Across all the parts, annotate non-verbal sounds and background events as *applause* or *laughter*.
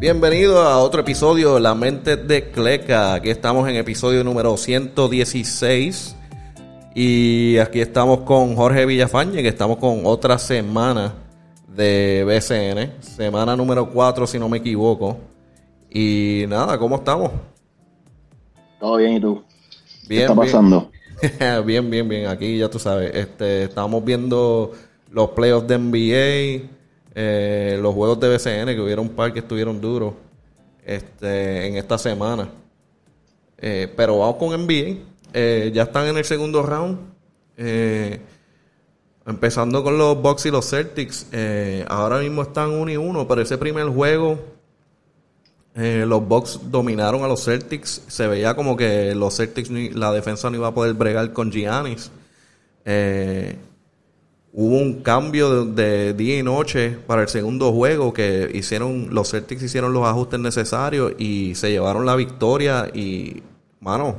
Bienvenido a otro episodio de La Mente de Cleca. Aquí estamos en episodio número 116. Y aquí estamos con Jorge Villafañe, que estamos con otra semana de BCN. Semana número 4, si no me equivoco. Y nada, ¿cómo estamos? Todo bien, ¿y tú? Bien, ¿Qué está bien. pasando? *laughs* bien, bien, bien. Aquí ya tú sabes, este, estamos viendo los playoffs de NBA, eh, los juegos de BCN, que hubieron un par que estuvieron duros este, en esta semana. Eh, pero vamos con NBA. Eh, ya están en el segundo round. Empezando con los Bucks y los Celtics. Ahora mismo están uno y uno, pero ese primer juego los Bucks dominaron a los Celtics. Se veía como que los Celtics, la defensa no iba a poder bregar con Giannis. Eh, hubo un cambio de, día y noche para el segundo juego que hicieron, los Celtics hicieron los ajustes necesarios y se llevaron la victoria. Y, mano,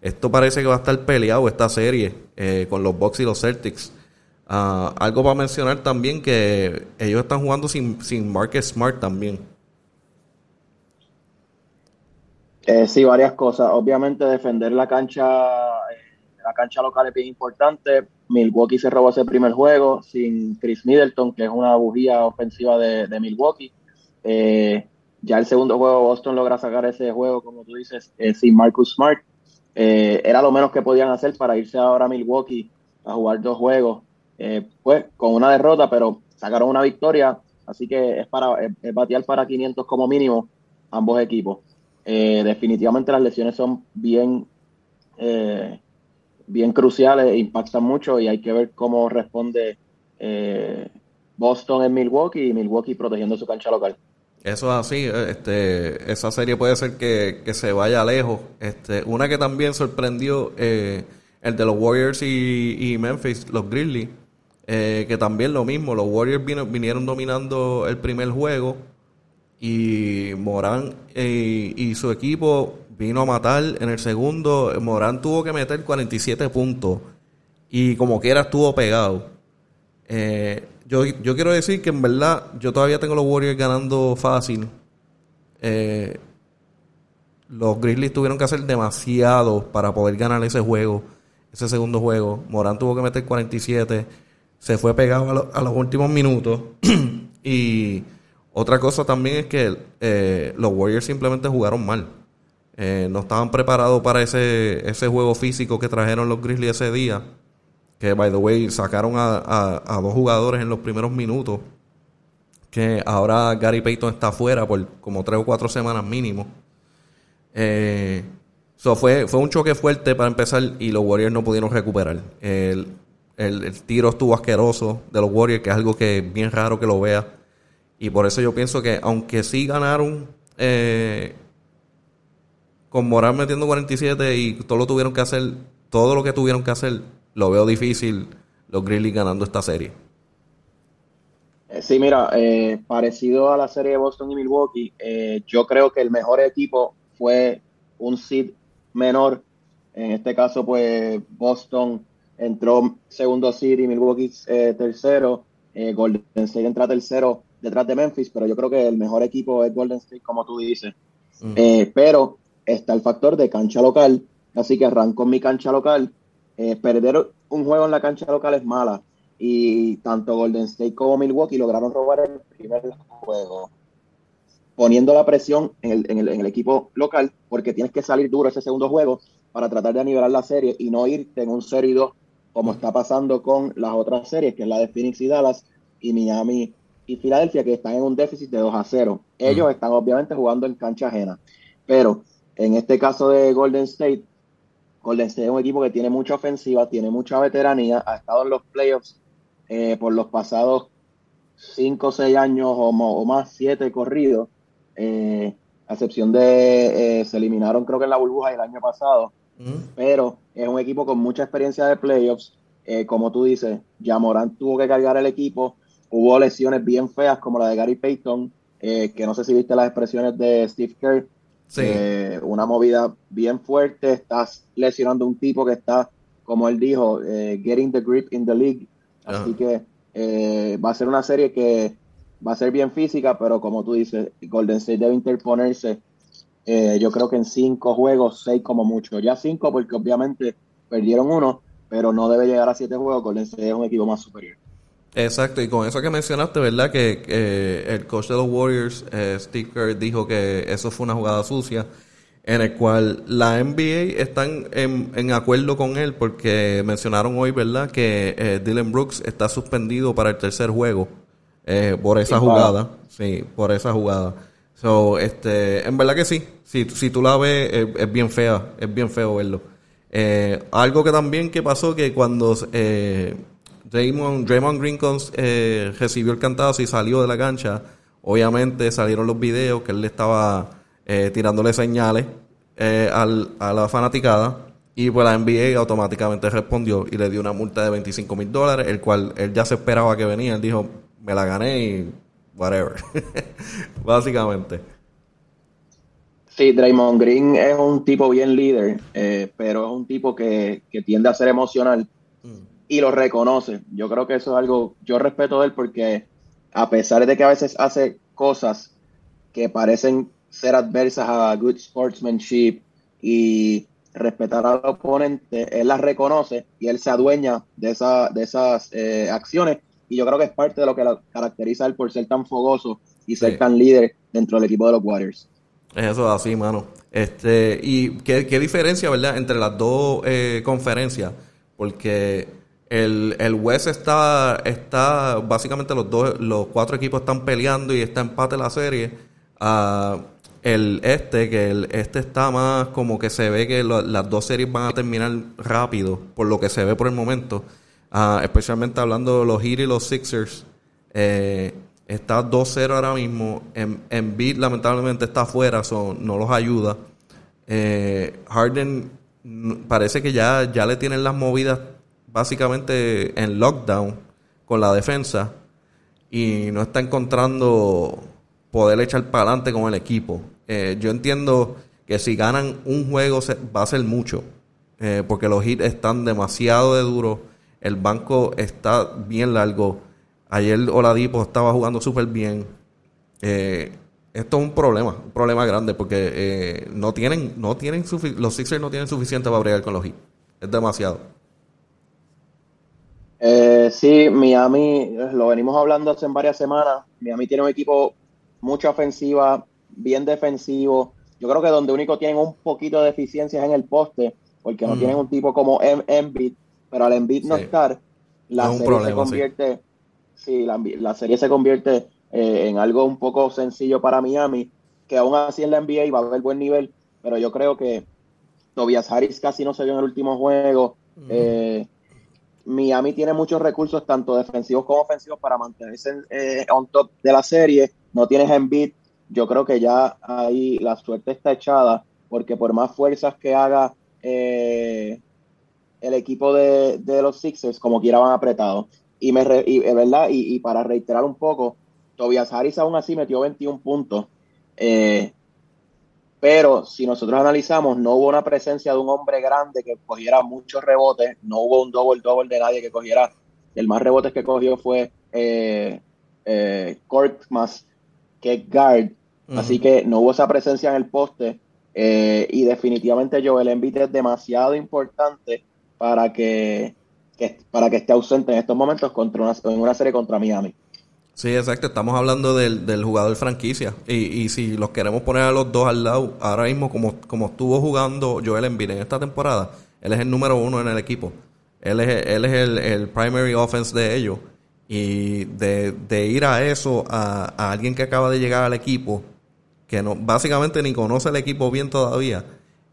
esto parece que va a estar peleado esta serie eh, con los Bucks y los Celtics. Ah, algo para mencionar también que ellos están jugando sin, sin Marcus Smart también. Eh, sí, varias cosas. Obviamente defender la cancha, eh, la cancha local es bien importante. Milwaukee se robó ese primer juego sin Chris Middleton, que es una bujía ofensiva de, Milwaukee. Eh, ya el segundo juego Boston logra sacar ese juego, como tú dices, eh, sin Marcus Smart. Eh, era lo menos que podían hacer para irse ahora a Milwaukee a jugar dos juegos. Pues con una derrota, pero sacaron una victoria. Así que es para es- batear para 500 como mínimo ambos equipos. Definitivamente las lesiones son bien, bien cruciales, e impactan mucho y hay que ver cómo responde eh, Boston en Milwaukee y Milwaukee protegiendo su cancha local. Eso es así, este, esa serie puede ser que, que se vaya lejos. Este, una que también sorprendió, eh, el de los Warriors y, y Memphis, los Grizzlies, eh, que también lo mismo, los Warriors vinieron dominando el primer juego y Morán y su equipo vino a matar en el segundo. Morán tuvo que meter 47 puntos y como quiera estuvo pegado. Eh, yo, yo quiero decir que en verdad yo todavía tengo los Warriors ganando fácil. Eh, los Grizzlies tuvieron que hacer demasiado para poder ganar ese juego, ese segundo juego. Morán tuvo que meter 47, se fue pegado a, lo- a los últimos minutos. *clears throat* y otra cosa también es que eh, los Warriors simplemente jugaron mal. Eh, no estaban preparados para ese, ese juego físico que trajeron los Grizzlies ese día. Que, by the way, sacaron a, a- dos jugadores en los primeros minutos. Que ahora Gary Payton está afuera por como tres o cuatro semanas mínimo. Eh, fue, fue un choque fuerte para empezar y los Warriors no pudieron recuperar. El, el- el tiro estuvo asqueroso de los Warriors, que es algo que es bien raro que lo vea. Y por eso yo pienso que aunque sí ganaron eh, con Morán metiendo 47 y todo lo tuvieron que hacer, todo lo que tuvieron que hacer, lo veo difícil los Grizzlies ganando esta serie. Eh, Sí, mira, eh, parecido a la serie de Boston y Milwaukee, eh, yo creo que el mejor equipo fue un seed menor. En este caso, pues Boston entró segundo seed y Milwaukee eh, tercero. Golden State entra tercero detrás de Memphis, pero yo creo que el mejor equipo es Golden State, como tú dices. Pero está el factor de cancha local, así que arranco en mi cancha local. Eh, perder un juego en la cancha local es mala y tanto Golden State como Milwaukee lograron robar el primer juego, poniendo la presión en el, en el- en el equipo local, porque tienes que salir duro ese segundo juego para tratar de nivelar la serie y no irte en un 0 y 2 como está pasando con las otras series, que es la de Phoenix y Dallas y Miami y Filadelfia, que están en un déficit de 2 a 0. Ellos están obviamente jugando en cancha ajena, pero en este caso de Golden State, Golden State es un equipo que tiene mucha ofensiva, tiene mucha veteranía, ha estado en los playoffs eh, por los pasados 5 o 6 años o, más, 7 corridos, eh, a excepción de, eh, se eliminaron creo que en la burbuja el año pasado, pero es un equipo con mucha experiencia de playoffs. Eh, como tú dices, ya Morán tuvo que cargar el equipo. Hubo lesiones bien feas como la de Gary Payton, que no sé si viste las expresiones de Steve Kerr. Sí. Eh, una movida bien fuerte. Estás lesionando a un tipo que está, como él dijo, eh, getting the grip in the league. Así que eh, va a ser una serie que va a ser bien física, pero como tú dices, Golden State debe interponerse. Eh, yo creo que en cinco juegos, seis como mucho. Ya cinco, porque obviamente perdieron uno, pero no debe llegar a siete juegos. Golden State es un equipo más superior. Exacto, y con eso que mencionaste, ¿verdad? Que el coach de los Warriors, eh, Steve Kerr, dijo que eso fue una jugada sucia, en el cual la NBA están en, acuerdo con él, porque mencionaron hoy, ¿verdad? Que eh, Dylan Brooks está suspendido para el tercer juego eh, por esa jugada. Sí, por esa jugada. So, este, en verdad que sí, si, si tú la ves, es, bien fea, es bien feo verlo. algo que también que pasó que cuando Draymond, Green eh, recibió el cantazo y salió de la cancha. Obviamente salieron los videos que él le estaba eh, tirándole señales eh, al, a la fanaticada. Y pues la NBA automáticamente respondió y le dio una multa de 25 mil dólares, el cual él ya se esperaba que venía. Él dijo, me la gané y whatever. *laughs* Básicamente. Sí, Draymond Green es un tipo bien líder, pero es un tipo que, que tiende a ser emocional. Y lo reconoce. Yo creo que eso es algo, yo respeto de él porque a pesar de que a veces hace cosas que parecen ser adversas a good sportsmanship y respetar al oponente, él las reconoce y él se adueña de, esa, de esas eh, acciones. Y yo creo que es parte de lo que lo caracteriza a él por ser tan fogoso y ser tan líder dentro del equipo de los Warriors. Eso así, mano. Este, y qué, diferencia, ¿verdad?, entre las dos eh, conferencias. Porque el, el West está, está, básicamente los dos, los cuatro equipos están peleando y está empate la serie. Uh, el este, que el este está más como que se ve que las dos series van a terminar rápido, por lo que se ve por el momento. Uh, especialmente hablando de los Heat y los Sixers. Eh, está 2-0 ahora mismo. En, en beat lamentablemente está afuera, no los ayuda. Eh, Harden mm, parece que ya, ya le tienen las movidas básicamente en lockdown con la defensa y no está encontrando poder echar para adelante con el equipo. Eh, yo entiendo que si ganan un juego va a ser mucho, eh, porque los hits están demasiado de duros, el banco está bien largo. Ayer Oladipo estaba jugando súper bien. Eh, esto es un problema, un problema grande, porque no tienen, no tienen los Sixers no tienen suficiente para bregar con los hits. Es demasiado. Eh, sí, Miami, lo venimos hablando hace varias semanas. Miami tiene un equipo mucha ofensiva, bien defensivo. Yo creo que donde único tienen un poquito de deficiencias en el poste, porque no tienen un tipo como Embiid, pero al Embiid no estar, la serie se convierte, sí, la, serie se convierte eh, en algo un poco sencillo para Miami, que aún así en la NBA va a haber buen nivel, pero yo creo que Tobias Harris casi no se vio en el último juego. eh, Miami tiene muchos recursos, tanto defensivos como ofensivos, para mantenerse eh, on top de la serie. No tienes Embiid. Yo creo que ya ahí la suerte está echada, porque por más fuerzas que haga eh, el equipo de, los Sixers, como quiera van apretados. Y, me y, ¿verdad? Y, para reiterar un poco, Tobias Harris aún así metió 21 puntos. Eh, pero si nosotros analizamos, no hubo una presencia de un hombre grande que cogiera muchos rebotes, no hubo un double double de nadie que cogiera. El más rebotes que cogió fue eh, eh que guard. Así que no hubo esa presencia en el poste. Eh, y definitivamente Joel Embiid es demasiado importante para que, para que esté ausente en estos momentos contra una, en una serie contra Miami. Sí, exacto. Estamos hablando del, del jugador franquicia. Y, y si los queremos poner a los dos al lado, ahora mismo, como, como estuvo jugando Joel Embiid en esta temporada, él es el número uno en el equipo. Él es, él es el, el primary offense de ellos. Y de, de ir a eso, a, a, alguien que acaba de llegar al equipo, que no básicamente ni conoce el equipo bien todavía,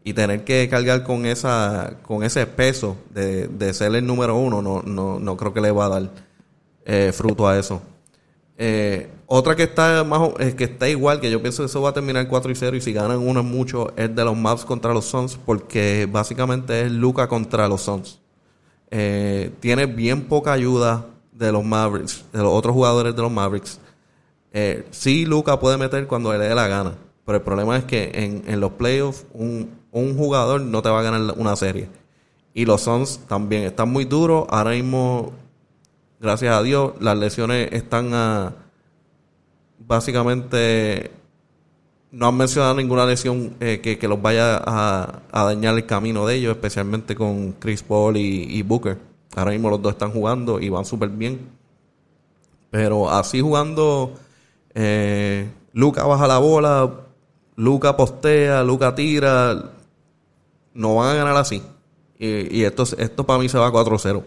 y tener que cargar con esa con ese peso de, de ser el número uno, no, no, no creo que le va a dar eh, fruto a eso. Eh, otra que está más que está igual, que yo pienso que eso va a terminar 4 y 0 y si ganan uno mucho es de los Maps contra los Suns porque básicamente es Luca contra los Suns. Eh, tiene bien poca ayuda de los Mavericks, de los otros jugadores de los Mavericks. Eh, sí, Luca puede meter cuando le dé la gana, pero el problema es que en, en los playoffs un, un jugador no te va a ganar una serie. Y los Suns también están muy duros. Ahora mismo gracias a Dios, las lesiones están a, básicamente no han mencionado ninguna lesión eh, que, los vaya a, dañar el camino de ellos, especialmente con Chris Paul y, Booker. Ahora mismo los dos están jugando y van súper bien. Pero así jugando, eh, Luca baja la bola, Luca postea, Luca tira. No van a ganar así. Y, esto, esto para mí se va 4-0.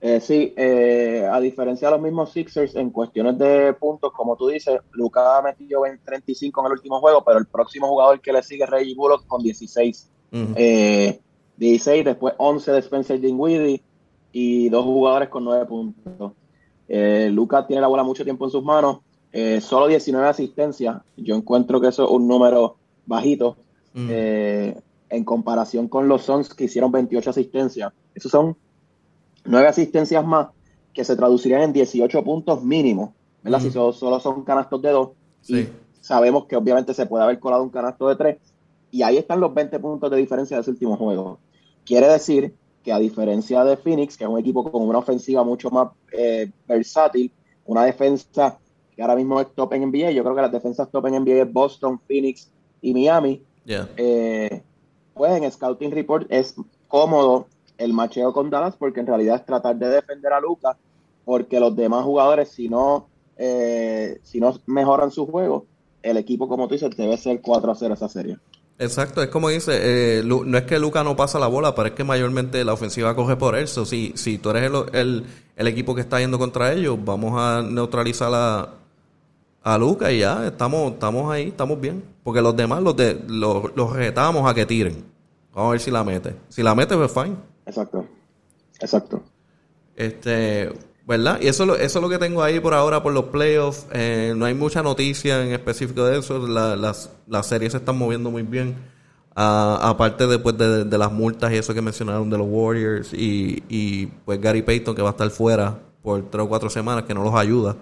Eh, sí, eh, a diferencia de los mismos Sixers en cuestiones de puntos, como tú dices, Luca metió 35 en el último juego, pero el próximo jugador que le sigue es Reggie Bullock con 16. 16, eh, después 11 de Spencer Dinwiddie y dos jugadores con 9 puntos. Eh, Luca tiene la bola mucho tiempo en sus manos, solo 19 asistencias. Yo encuentro que eso es un número bajito en comparación con los Suns que hicieron 28 asistencias. Esos son nueve asistencias más que se traducirían en 18 puntos mínimos, ¿verdad? Si solo, son canastos de dos. Y sabemos que obviamente se puede haber colado un canasto de tres. Y ahí están los 20 puntos de diferencia de ese último juego. Quiere decir que a diferencia de Phoenix, que es un equipo con una ofensiva mucho más eh, versátil, una defensa que ahora mismo es top en NBA, yo creo que las defensas top en NBA es Boston, Phoenix y Miami. Eh, pues en Scouting Report es cómodo el macheo con Dallas porque en realidad es tratar de defender a Lucas porque los demás jugadores si no eh, si no mejoran su juego el equipo como tú dices debe ser 4 a 0 esa serie Exacto, es como dice, eh, no es que Lucas no pasa la bola, pero es que mayormente la ofensiva coge por él. si, si tú eres el, el, equipo que está yendo contra ellos, vamos a neutralizar a, a Lucas y ya, estamos, estamos ahí, estamos bien. Porque los demás los, de, los, los retamos a que tiren. Vamos a ver si la mete. Si la mete, pues fine. Exacto, exacto. Este, ¿verdad? Y eso, eso es lo que tengo ahí por ahora por los playoffs. Eh, no hay mucha noticia en específico de eso. las, las series se están moviendo muy bien. Ah, aparte después de, de, las multas y eso que mencionaron de los Warriors y, y pues Gary Payton que va a estar fuera por tres o cuatro semanas que no los ayuda.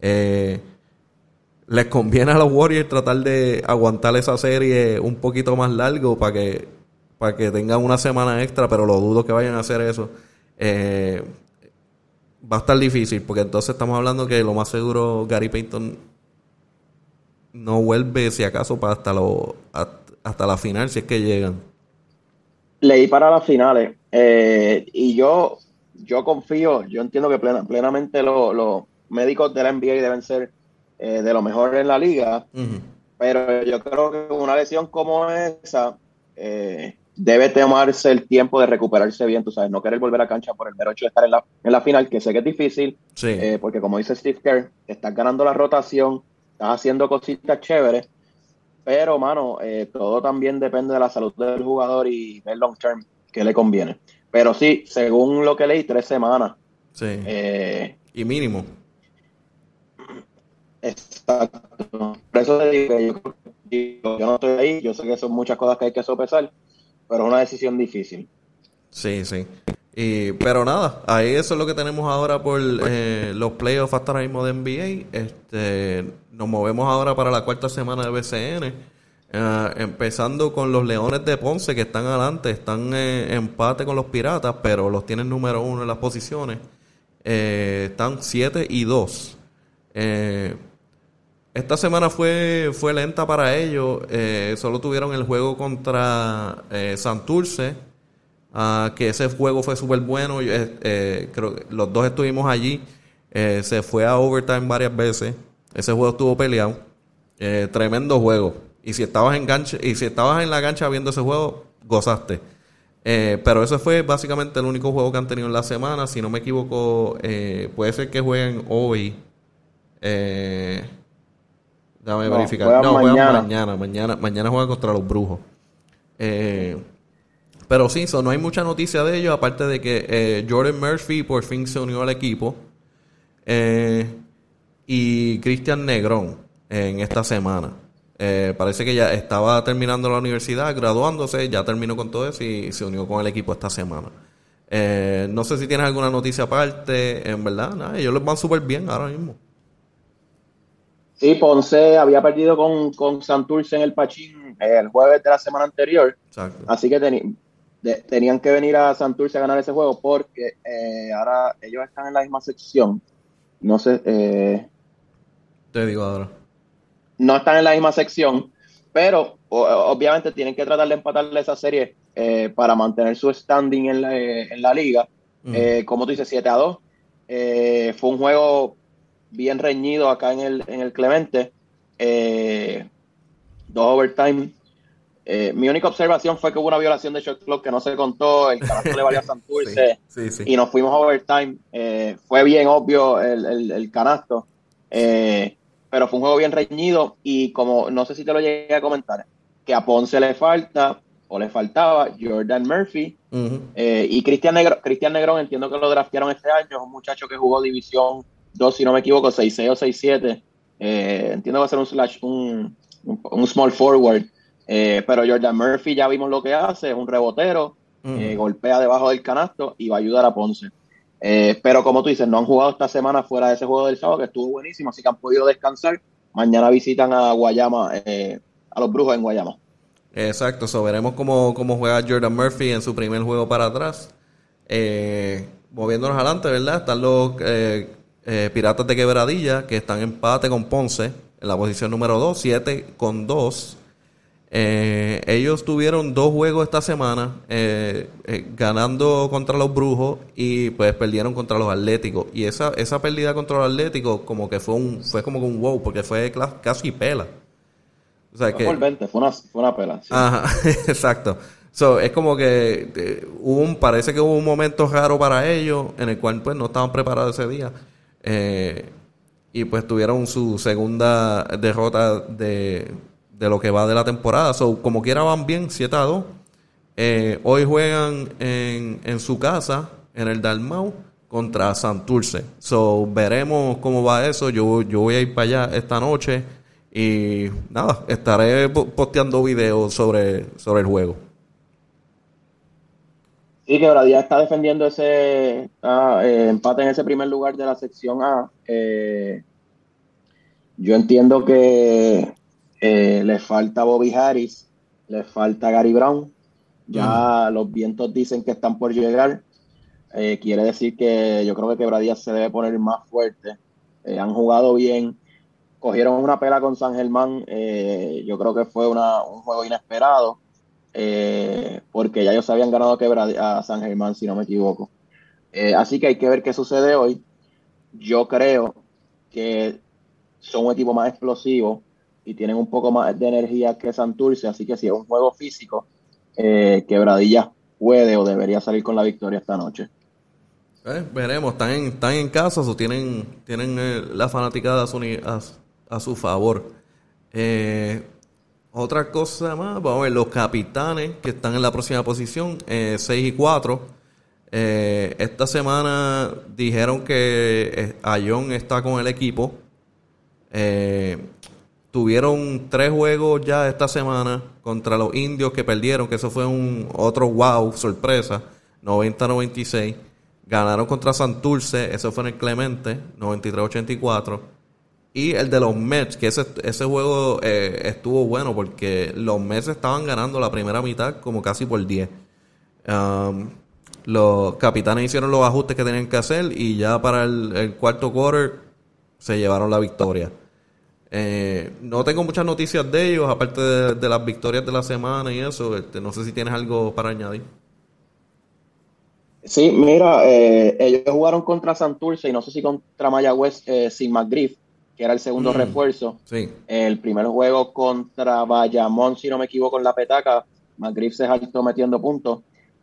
Eh, les conviene a los Warriors tratar de aguantar esa serie un poquito más largo para que para que tengan una semana extra, pero lo dudo que vayan a hacer eso. Eh, va a estar difícil, porque entonces estamos hablando que lo más seguro Gary Payton no vuelve, si acaso, para hasta, lo, hasta la final, si es que llegan. Leí para las finales, eh, y yo, yo confío, yo entiendo que plenamente los médicos de la NBA deben ser eh, de lo mejor en la liga, pero yo creo que una lesión como esa, eh, debe tomarse el tiempo de recuperarse bien, tú sabes, no querer volver a cancha por el mero hecho de estar en la, en la final, que sé que es difícil, eh, porque como dice Steve Kerr, estás ganando la rotación, estás haciendo cositas chéveres, pero, mano, eh, todo también depende de la salud del jugador y del long term que le conviene. Pero sí, según lo que leí, tres semanas. Sí. Eh, y mínimo. Exacto. Por eso te digo yo, yo no estoy ahí, yo sé que son muchas cosas que hay que sopesar, pero es una decisión difícil. Sí, sí. Y, pero nada, ahí eso es lo que tenemos ahora por eh, los playoffs hasta ahora mismo de NBA. Este, nos movemos ahora para la cuarta semana de BCN. Eh, empezando con los Leones de Ponce que están adelante, están en empate con los Piratas, pero los tienen número uno en las posiciones. Eh, están 7 y 2. Esta semana fue, fue lenta para ellos. Eh, solo tuvieron el juego contra eh, Santurce, ah, que ese juego fue súper bueno. Eh, creo que los dos estuvimos allí. se fue a overtime varias veces. Ese juego estuvo peleado. tremendo juego. Y si estabas en y si estabas en la cancha viendo ese juego, gozaste. pero ese fue básicamente el único juego que han tenido en la semana. Si no me equivoco, puede ser que jueguen hoy. Eh, Déjame verificar. No, mañana. mañana. Mañana, mañana juegan contra los brujos. Eh, pero sí, no hay mucha noticia de ellos, aparte de que eh, Jordan Murphy por fin se unió al equipo. Eh, y Cristian Negrón en esta semana. parece que ya estaba terminando la universidad, graduándose, ya terminó con todo eso y se unió con el equipo esta semana. no sé si tienes alguna noticia aparte, en verdad, nada, ellos les van súper bien ahora mismo. Sí, Ponce había perdido con, con Santurce en el Pachín el jueves de la semana anterior. Así que tenían que venir a Santurce a ganar ese juego porque eh, ahora ellos están en la misma sección. no sé. Eh, Te digo ahora. No están en la misma sección, pero obviamente tienen que tratar de empatarle esa serie eh, para mantener su standing en la, en la liga. Eh, como tú dices, 7 a 2. fue un juego bien reñido acá en el, en el Clemente. dos overtime eh, mi única observación fue que hubo una violación de shot clock que no se contó, el canasto le valió a *laughs* Santurce y nos fuimos a overtime. Eh, fue bien obvio el, canasto, eh, pero fue un juego bien reñido y como no sé si te lo llegué a comentar, que a Ponce le falta o le faltaba Jordan Murphy y Cristian Negro, Cristian Negrón, entiendo que lo draftearon este año, es un muchacho que jugó División 2, si no me equivoco, 6-6 o 6-7. entiendo que va a ser un, slash, un, un small forward. Eh, pero Jordan Murphy ya vimos lo que hace, es un rebotero, eh, golpea debajo del canasto y va a ayudar a Ponce. Eh, pero como tú dices, no han jugado esta semana fuera de ese juego del sábado, que estuvo buenísimo, así que han podido descansar. Mañana visitan a Guayama, a los Brujos en Guayama. Exacto, so veremos cómo, cómo juega Jordan Murphy en su primer juego para atrás. moviéndonos adelante, ¿verdad? Están los Piratas de Quebradilla, que están en empate con Ponce, en la posición número 2, 7 con 2. Eh, ellos tuvieron dos juegos esta semana, eh, eh, ganando contra los Brujos y pues perdieron contra los Atléticos. Y esa, esa pérdida contra los Atléticos como que fue un fue como un wow, porque fue casi pela. O sea, que, fue, una, fue una pela. Ajá, *laughs* exacto. So, es como que hubo un, parece que hubo un momento raro para ellos en el cual pues no estaban preparados ese día. Y pues tuvieron su segunda derrota de de lo que va de la temporada. So, como quiera van bien, 7 a 2. Eh, hoy juegan en, en, su casa, en el Dalmau, contra Santurce. So, veremos cómo va eso. Yo, yo voy a ir para allá esta noche y nada, estaré posteando videos sobre, sobre el juego. Sí, que Bradía está defendiendo ese ah, eh, empate en ese primer lugar de la sección A. Eh, yo entiendo que eh, le falta Bobby Harris, le falta Gary Brown. Ya los vientos dicen que están por llegar. Eh, quiere decir que yo creo que Quebradía se debe poner más fuerte. Eh, han jugado bien. Cogieron una pela con San Germán. yo creo que fue un juego inesperado. Porque ya ellos habían ganado a San Germán, si no me equivoco. así que hay que ver qué sucede hoy. Yo creo que son un equipo más explosivo y tienen un poco más de energía que Santurce, así que si es un juego físico, eh, Quebradilla puede o debería salir con la victoria esta noche. Eh, veremos, están en, están en casa o tienen, tienen eh, la fanaticada a a, su favor. Eh, otra cosa más, vamos a ver, los capitanes que están en la próxima posición, 6 y 4. esta semana dijeron que Ayón está con el equipo. Eh, tuvieron tres juegos ya esta semana contra los indios que perdieron, que eso fue un otro wow, sorpresa, 90-96. Ganaron contra Santurce, eso fue en el Clemente, 93-84. Y el de los Mets, que ese, ese juego eh, estuvo bueno porque los Mets estaban ganando la primera mitad como casi por 10. Um, los capitanes hicieron los ajustes que tenían que hacer y ya para el, el cuarto quarter se llevaron la victoria. Eh, no tengo muchas noticias de ellos, aparte de, las victorias de la semana y eso. Este, no sé si tienes algo para añadir. Sí, mira, eh, ellos jugaron contra Santurce y no sé si contra Mayagüez sin McGriff, que era el segundo mm, refuerzo. Sí. El primer juego contra Bayamón, si no me equivoco, en la petaca, McGriff se saltó metiendo puntos,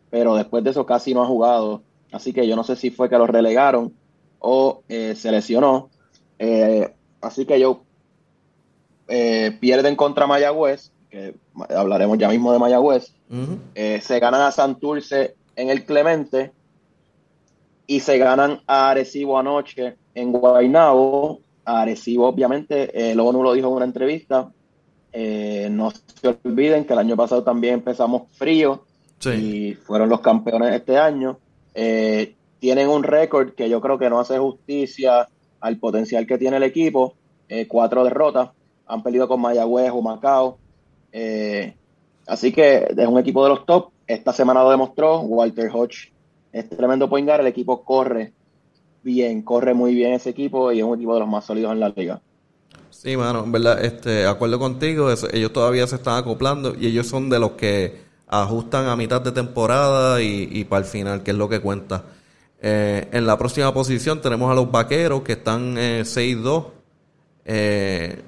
pero después de eso casi no ha jugado. Así que yo no sé si fue que lo relegaron o se lesionó. así que yo eh, pierden contra Mayagüez, que hablaremos ya mismo de Mayagüez, eh, se ganan a Santurce en el Clemente y se ganan a Arecibo anoche en Guaynabo. Arecibo, obviamente, eh, luego no lo dijo en una entrevista. no se olviden que el año pasado también empezamos frío y fueron los campeones este año. tienen un récord que yo creo que no hace justicia al potencial que tiene el equipo. cuatro derrotas han perdido con Mayagüez o Macao. Eh, así que es un equipo de los top. Esta semana lo demostró. Walter Hodge es tremendo point el equipo corre bien, corre muy bien ese equipo y es un equipo de los más sólidos en la liga. Sí, mano, en verdad, este, acuerdo contigo, ellos todavía se están acoplando y ellos son de los que ajustan a mitad de temporada y, para el final, que es lo que cuenta. Eh, en la próxima posición tenemos a los vaqueros que están eh, 6-2. Eh,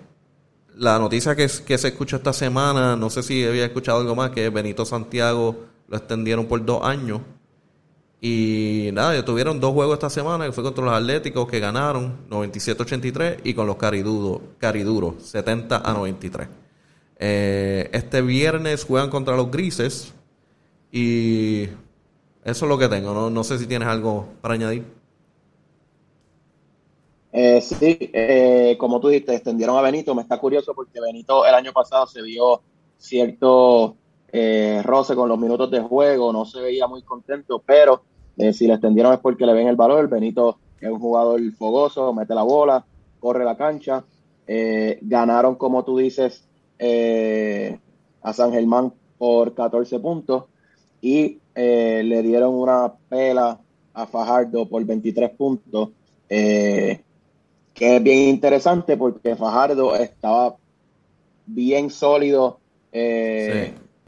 la noticia que, que se escuchó esta semana, no sé si había escuchado algo más, que Benito Santiago lo extendieron por dos años. Y nada, tuvieron dos juegos esta semana, que fue contra los Atléticos, que ganaron 97-83, y con los Cariduros, Cariduros 70 a 93. Eh, este viernes juegan contra los Grises, y eso es lo que tengo. No, no sé si tienes algo para añadir. Eh, sí, eh, como tú dijiste, extendieron a Benito. Me está curioso porque Benito el año pasado se vio cierto eh, roce con los minutos de juego, no se veía muy contento, pero eh, si le extendieron es porque le ven el valor. Benito es un jugador fogoso, mete la bola, corre la cancha. Eh, ganaron, como tú dices, a San Germán por 14 puntos y le dieron una pela a Fajardo por 23 puntos, que es bien interesante porque Fajardo estaba bien sólido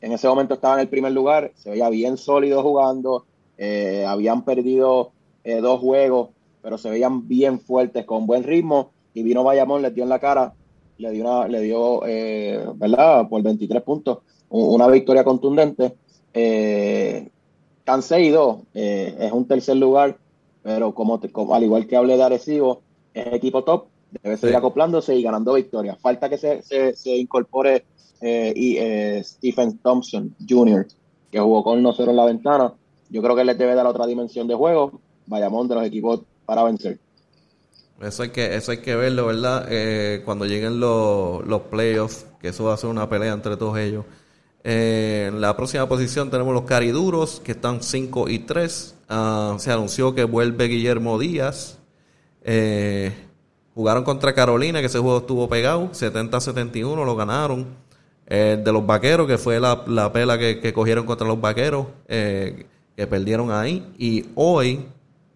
en ese momento estaba en el primer lugar, se veía bien sólido jugando, eh, habían perdido eh, dos juegos, pero se veían bien fuertes, con buen ritmo, y vino Bayamón, les dio en la cara, le dio, una, le dio eh, ¿verdad? Por 23 puntos, una victoria contundente. Eh, dos, es un tercer lugar, pero como, al igual que hablé de Arecibo, es equipo top, debe seguir acoplándose y ganando victorias. Falta que se, se, se incorpore eh, y eh, Stephen Thompson Jr., que jugó con nosotros en la ventana. Yo creo que les debe dar otra dimensión de juego. Bayamón de los equipos para vencer. Eso hay que, eso hay que verlo, ¿verdad? Eh, cuando lleguen los, los playoffs, que eso va a ser una pelea entre todos ellos. en la próxima posición tenemos los cariduros, que están 5 y 3. Ah, se anunció que vuelve Guillermo Díaz. Jugaron contra Carolina, que ese juego estuvo pegado, 70-71, lo ganaron. Eh, de los vaqueros, que fue la, la pela que, cogieron contra los vaqueros, eh, que perdieron ahí. Y hoy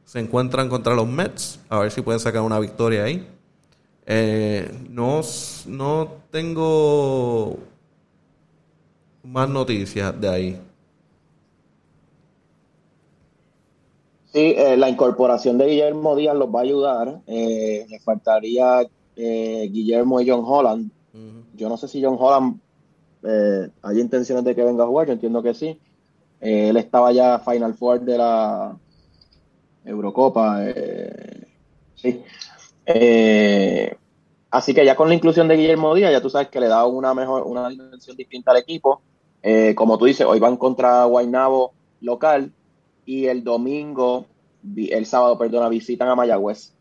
se encuentran contra los Mets, a ver si pueden sacar una victoria ahí. Eh, no, no tengo más noticias de ahí. Sí, la incorporación de Guillermo Díaz los va a ayudar. le faltaría Guillermo y John Holland. Yo no sé si John Holland eh, ¿Hay intenciones de que venga a jugar? Yo entiendo que sí. Eh, él estaba ya Final Four de la Eurocopa. Eh, sí. así que ya con la inclusión de Guillermo Díaz, ya tú sabes que le da una mejor, una dimensión distinta al equipo. como tú dices, hoy van contra Guaynabo local y el domingo, el sábado, perdona, visitan a Mayagüez.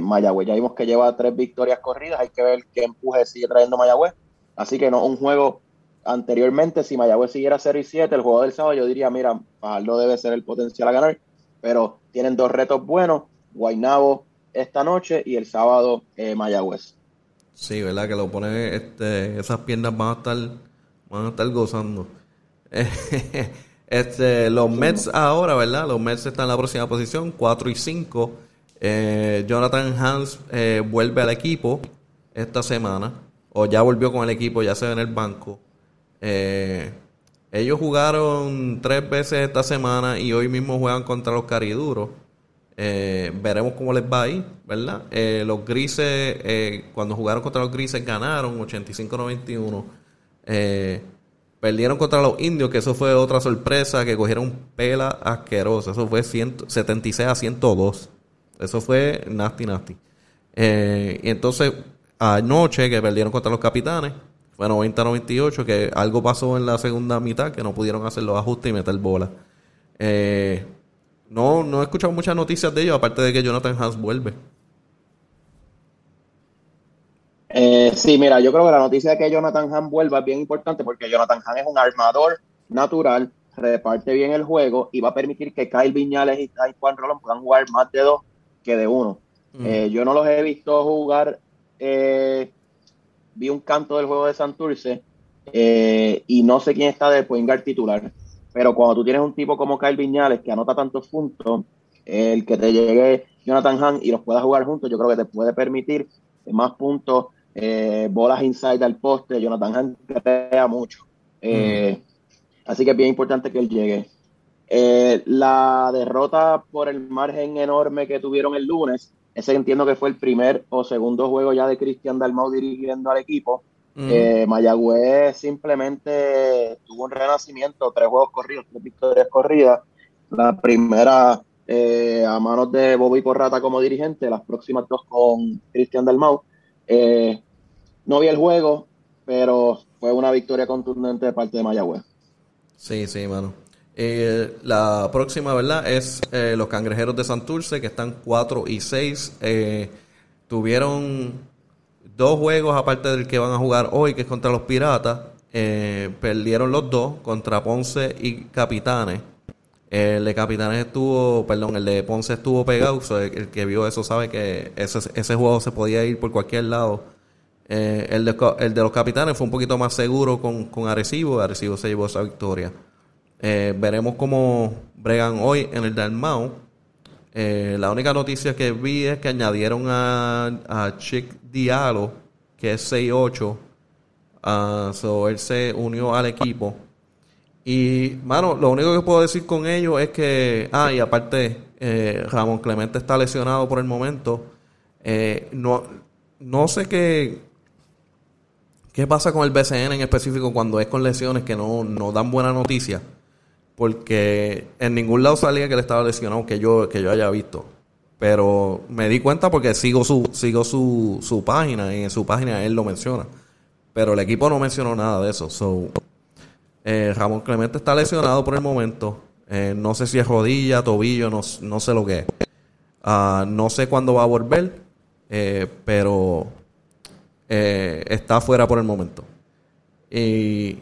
Mayagüez, ya vimos que lleva tres victorias corridas, hay que ver qué empuje sigue trayendo Mayagüez Así que no, un juego anteriormente, si Mayagüez siguiera 0 y 7, el juego del sábado, yo diría, mira, no debe ser el potencial a ganar, pero tienen dos retos buenos, Guaynabo esta noche y el sábado eh, Mayagüez. Sí, ¿verdad? Que lo pone, este, esas piernas van a estar, van a estar gozando. *laughs* este, los Mets ahora, ¿verdad? Los Mets están en la próxima posición, 4 y 5. Eh, Jonathan Hans eh, vuelve al equipo esta semana o ya volvió con el equipo, ya se ve en el banco. Eh, ellos jugaron tres veces esta semana y hoy mismo juegan contra los cariduros. Veremos cómo les va ahí, ¿verdad? Los grises, cuando jugaron contra los grises, ganaron 85-91. Perdieron contra los indios, que eso fue otra sorpresa, que cogieron pela asquerosa. Eso fue 76 a 102. Eso fue nasty, nasty. y entonces anoche que perdieron contra los capitanes. Fue 90-98, que algo pasó en la segunda mitad, que no pudieron hacer los ajustes y meter bola. Eh, no, no he escuchado muchas noticias de ellos, aparte de que Jonathan Hans vuelve. Eh, sí, mira, yo creo que la noticia de que Jonathan Hans vuelva es bien importante porque Jonathan Hans es un armador natural, reparte bien el juego y va a permitir que Kyle Viñales y Juan Rolón puedan jugar más de dos que de uno. Eh, yo no los he visto jugar eh, vi un canto del juego de Santurce eh, y no sé quién está de point titular. Pero cuando tú tienes un tipo como Kyle Viñales que anota tantos puntos, el que te llegue Jonathan Hunt y los puedas jugar juntos, yo creo que te puede permitir más puntos, eh, bolas inside al poste. Jonathan Hunt crea mucho. Eh, así que es bien importante que él llegue. Eh, la derrota por el margen enorme que tuvieron el lunes, ese entiendo que fue el primer o segundo juego ya de Cristian Dalmau dirigiendo al equipo. Mayagüez simplemente tuvo un renacimiento, tres juegos corridos, tres victorias corridas. La primera eh, a manos de Bobby Corrata como dirigente, las próximas dos con Cristian Dalmau. Eh, no vi el juego, pero fue una victoria contundente de parte de Mayagüez. Sí, sí, mano. Eh, la próxima, ¿verdad? Es los Cangrejeros de Santurce, que están 4 y 6. tuvieron dos juegos aparte del que van a jugar hoy, que es contra los Piratas. perdieron los dos contra Ponce y Capitanes. El de Capitanes estuvo, perdón, el de Ponce estuvo pegado. el, que vio eso sabe que ese, ese juego se podía ir por cualquier lado. Eh, el, de, los Capitanes fue un poquito más seguro con, con Arecibo. Arecibo se llevó esa victoria. Eh, veremos cómo bregan hoy en el Dalmau. Eh, la única noticia que vi es que añadieron a, a Chick Diallo, que es 6'8". Uh, ah, so él se unió al equipo. Y, mano, lo único que puedo decir con ellos es que, ah, y aparte, eh, Ramón Clemente está lesionado por el momento. No, no sé qué, qué pasa con el BCN en específico cuando es con lesiones que no, no dan buena noticia. Porque en ningún lado salía que él estaba lesionado que yo, que yo haya visto. Pero me di cuenta porque sigo su, sigo su, su página y en su página él lo menciona. Pero el equipo no mencionó nada de eso. So, eh, Ramón Clemente está lesionado por el momento. Eh, no sé si es rodilla, tobillo, no, sé lo que es. Ah, no sé cuándo va a volver, eh, pero está fuera por el momento. Y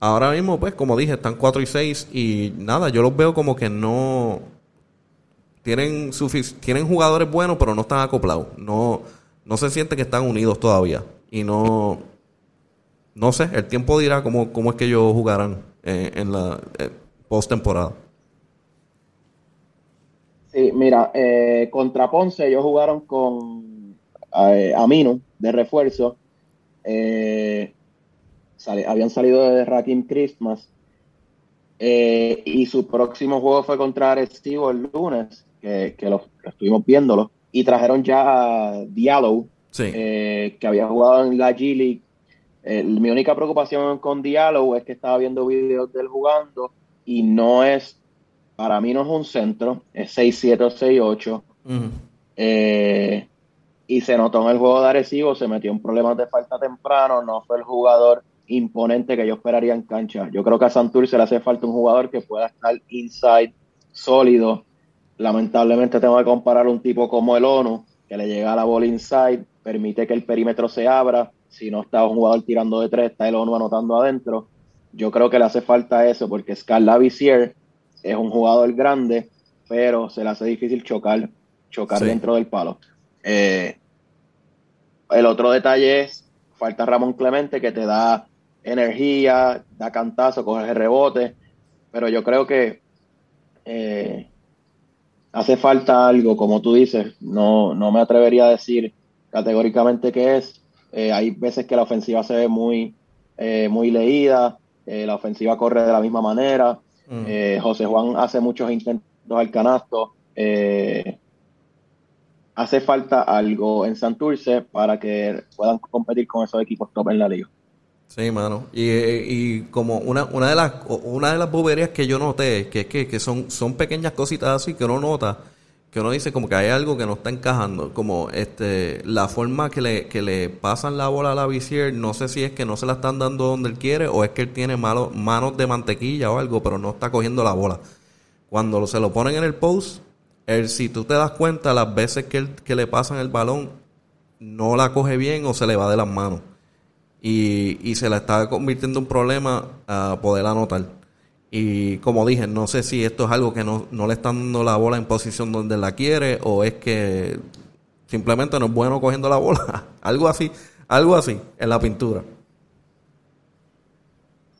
ahora mismo, pues, como dije, están 4 y 6 y nada, yo los veo como que no... Tienen, tienen jugadores buenos, pero no están acoplados. No, no se siente que están unidos todavía. Y no no sé, el tiempo dirá cómo, cómo es que ellos jugarán eh, en la eh, post-temporada. Sí, mira, eh, contra Ponce ellos jugaron con Amino de refuerzo. habían salido de Rakim Christmas. y su próximo juego fue contra Arecibo el lunes, que, lo, estuvimos viéndolo. Y trajeron ya a Diallo, que había jugado en la G League mi única preocupación con Diálogo es que estaba viendo videos de él jugando y no es, para mí no es un centro, es 6-7 o 6-8. Eh, y se notó en el juego de Arecibo, se metió en problemas de falta temprano, no fue el jugador imponente que yo esperaría en cancha. Yo creo que a Santur le hace falta un jugador que pueda estar inside, sólido. Lamentablemente tengo que comparar un tipo como el ONU, que le llega a la bola inside, permite que el perímetro se abra, si no está un jugador tirando de tres, está el ONU anotando adentro. Yo creo que le hace falta eso porque Scarla Visier es un jugador grande, pero se le hace difícil chocar, chocar dentro del palo. Eh, el otro detalle es, falta Ramón Clemente que te da energía, da cantazo, coge rebote, pero yo creo que eh, hace falta algo, como tú dices, no, no me atrevería a decir categóricamente qué es, eh, hay veces que la ofensiva se ve muy, eh, muy leída, la ofensiva corre de la misma manera. Mm. José Juan hace muchos intentos al canasto. Hace falta algo en Santurce para que puedan competir con esos equipos top en la liga. Sí, mano. Y, como una, una, de las, una de las boberías que yo noté, que, que, que son, son pequeñas cositas así que uno nota, que uno dice como que hay algo que no está encajando, como este la forma que le, que le pasan la bola a la Visier, no sé si es que no se la están dando donde él quiere o es que él tiene malo, manos de mantequilla o algo, pero no está cogiendo la bola. Cuando se lo ponen en el post, él, si tú te das cuenta, las veces que, él, que le pasan el balón, no la coge bien o se le va de las manos. Y, y se la está convirtiendo en un problema a poder anotar. Y como dije, no sé si esto es algo que no, le están dando la bola en posición donde la quiere o es que simplemente no es bueno cogiendo la bola. *laughs* algo así, algo así en la pintura.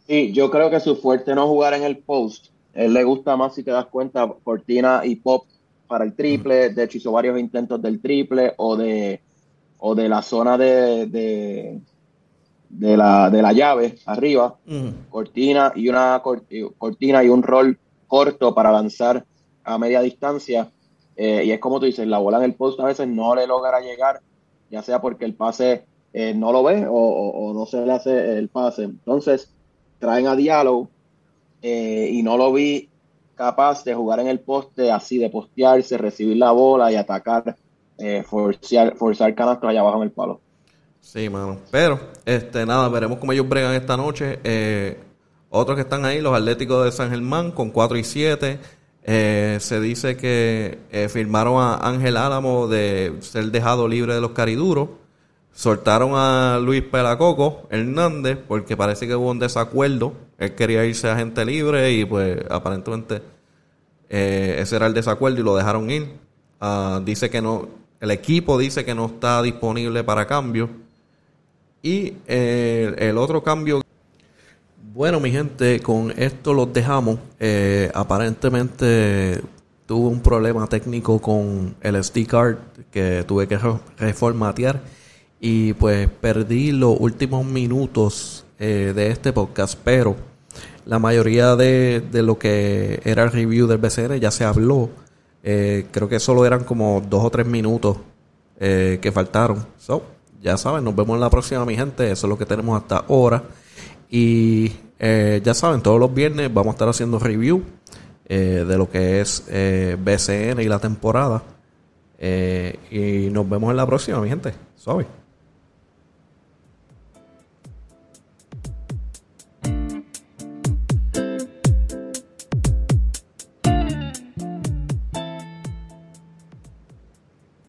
Sí, yo creo que su fuerte no jugar en el post. Él le gusta más, si te das cuenta, Cortina y Pop para el triple, de hecho hizo varios intentos del triple o de, o de la zona de, de, de la, de la llave arriba, cortina y una cortina y un rol corto para lanzar a media distancia. Eh, y es como tú dices, la bola en el post a veces no le logra llegar, ya sea porque el pase eh, no lo ve o, no se le hace el pase. Entonces, traen a Diallo eh, y no lo vi capaz de jugar en el poste, así de postearse, recibir la bola y atacar, forzar, forzar canastos allá abajo en el palo. Sí, mano. Pero, este, nada, veremos cómo ellos bregan esta noche. Eh, otros que están ahí, los Atléticos de San Germán, con 4 y 7. Eh, se dice que eh, firmaron a Ángel Álamo de ser dejado libre de los cariduros. Soltaron a Luis Pelacoco Hernández porque parece que hubo un desacuerdo. Él quería irse a gente libre y pues aparentemente ese era el desacuerdo y lo dejaron ir. Ah, dice que no, el equipo dice que no está disponible para cambio y eh, el otro cambio. Bueno, mi gente, con esto los dejamos. Eh, aparentemente tuve un problema técnico con el SD card que tuve que reformatear y pues perdí los últimos minutos eh, de este podcast, pero la mayoría de, de, lo que era el review del BCN ya se habló. creo que solo eran como dos o tres minutos que faltaron. So, ya saben, nos vemos en la próxima, mi gente. Eso es lo que tenemos hasta ahora. Y eh, ya saben, todos los viernes vamos a estar haciendo review eh, de lo que es eh, BCN y la temporada. y nos vemos en la próxima, mi gente. Suave.